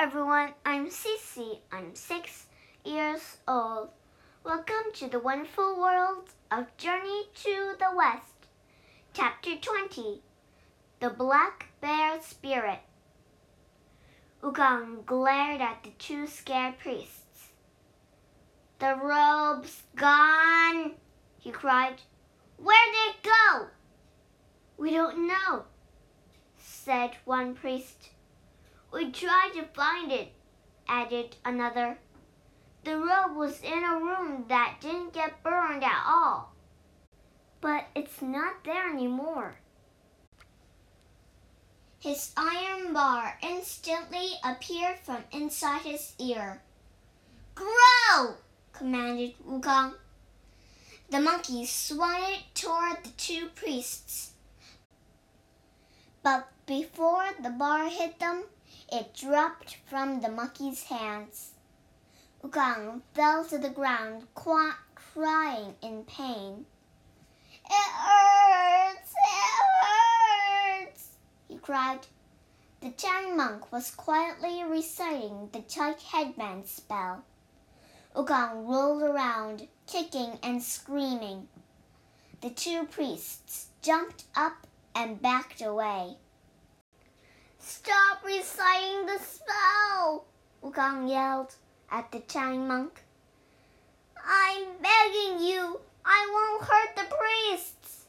everyone, I'm Cece. I'm six years old. Welcome to the wonderful world of Journey to the West. Chapter 20 The Black Bear Spirit. Wukong glared at the two scared priests. The robe's gone, he cried. Where'd it go? We don't know, said one priest. We tried to find it, added another. The robe was in a room that didn't get burned at all. But it's not there anymore. His iron bar instantly appeared from inside his ear. Grow! commanded Wukong. The monkey swung it toward the two priests. But before the bar hit them, it dropped from the monkey's hands. Wukong fell to the ground, crying in pain. It hurts! It hurts! he cried. The Tang monk was quietly reciting the Chike headband spell. Wukong rolled around, kicking and screaming. The two priests jumped up and backed away. Stop reciting the spell! Wukong yelled at the Tang monk. I'm begging you, I won't hurt the priests.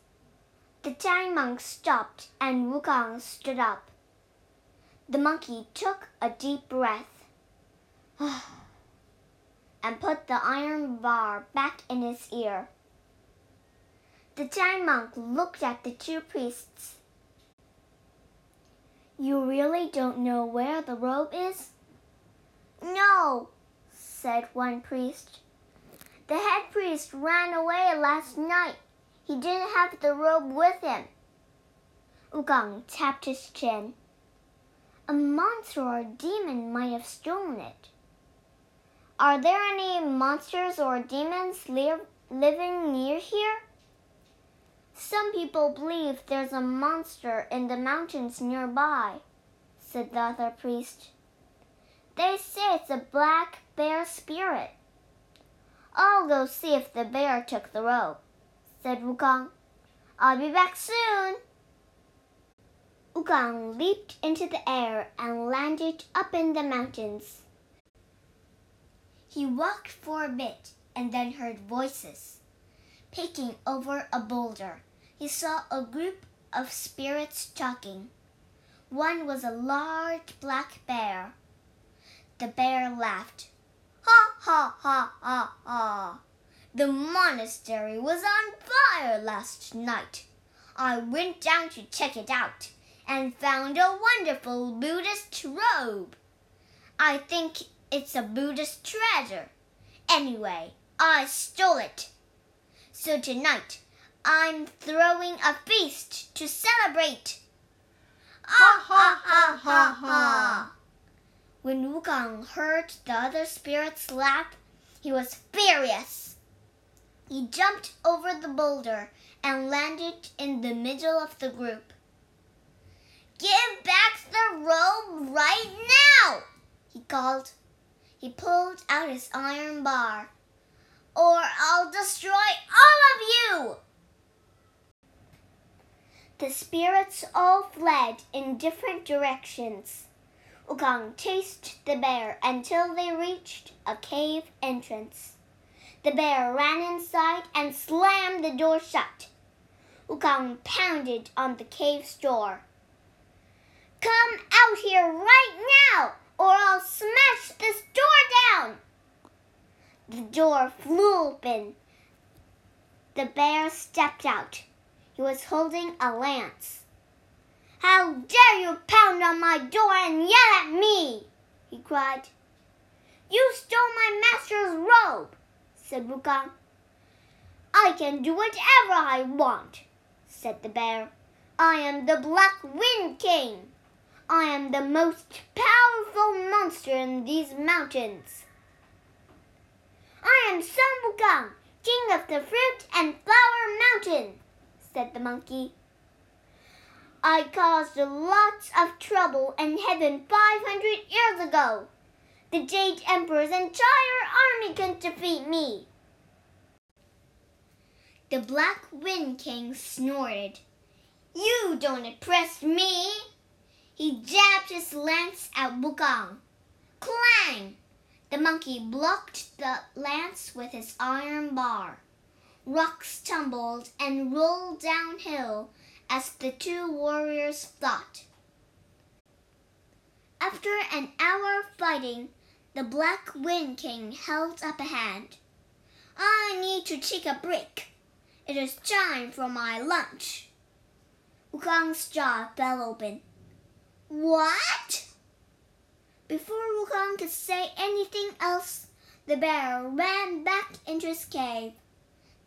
The Tang monk stopped and Wukong stood up. The monkey took a deep breath and put the iron bar back in his ear. The Tang monk looked at the two priests you really don't know where the robe is? No, said one priest. The head priest ran away last night. He didn't have the robe with him. Wukong tapped his chin. A monster or a demon might have stolen it. Are there any monsters or demons li living near here? Some people believe there's a monster in the mountains nearby, said the other priest. They say it's a black bear spirit. I'll go see if the bear took the robe, said Wukong. I'll be back soon. Wukong leaped into the air and landed up in the mountains. He walked for a bit and then heard voices picking over a boulder he saw a group of spirits talking. One was a large black bear. The bear laughed. Ha ha ha ha ha! The monastery was on fire last night. I went down to check it out and found a wonderful Buddhist robe. I think it's a Buddhist treasure. Anyway, I stole it. So tonight I'm throwing a feast to celebrate. Ha ah, ha ah, ha ah, ha ha! When Wukong heard the other spirits laugh, he was furious. He jumped over the boulder and landed in the middle of the group. Give back the robe right now! he called. He pulled out his iron bar. Or I'll destroy all of you! The spirits all fled in different directions. Wukong chased the bear until they reached a cave entrance. The bear ran inside and slammed the door shut. Wukong pounded on the cave's door. Come out here right now, or I'll smash this door down! The door flew open. The bear stepped out. He was holding a lance. How dare you pound on my door and yell at me? he cried. You stole my master's robe, said Wukong. I can do whatever I want, said the bear. I am the Black Wind King. I am the most powerful monster in these mountains. I am Sun Wukong, king of the fruit and flower mountain said the monkey. I caused lots of trouble in heaven 500 years ago. The Jade Emperor's entire army can defeat me. The Black Wind King snorted. You don't impress me. He jabbed his lance at Wukong. Clang! The monkey blocked the lance with his iron bar. Rocks tumbled and rolled downhill as the two warriors fought. After an hour of fighting, the Black Wind King held up a hand. I need to take a break. It is time for my lunch. Wukong's jaw fell open. What? Before Wukong could say anything else, the bear ran back into his cave.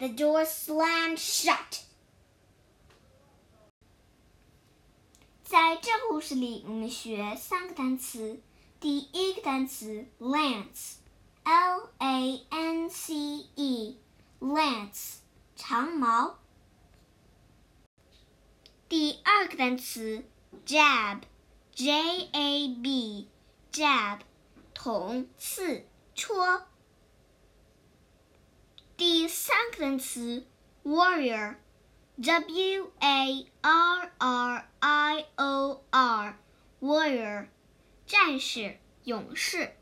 The door slammed shut. 在这故事里，我们学三个单词。第一个单词 lance，l a n c e，lance，长矛。第二个单词 jab，j a b，jab，捅、刺、戳。第 分词 warrior w a r r i o r warrior 战士勇士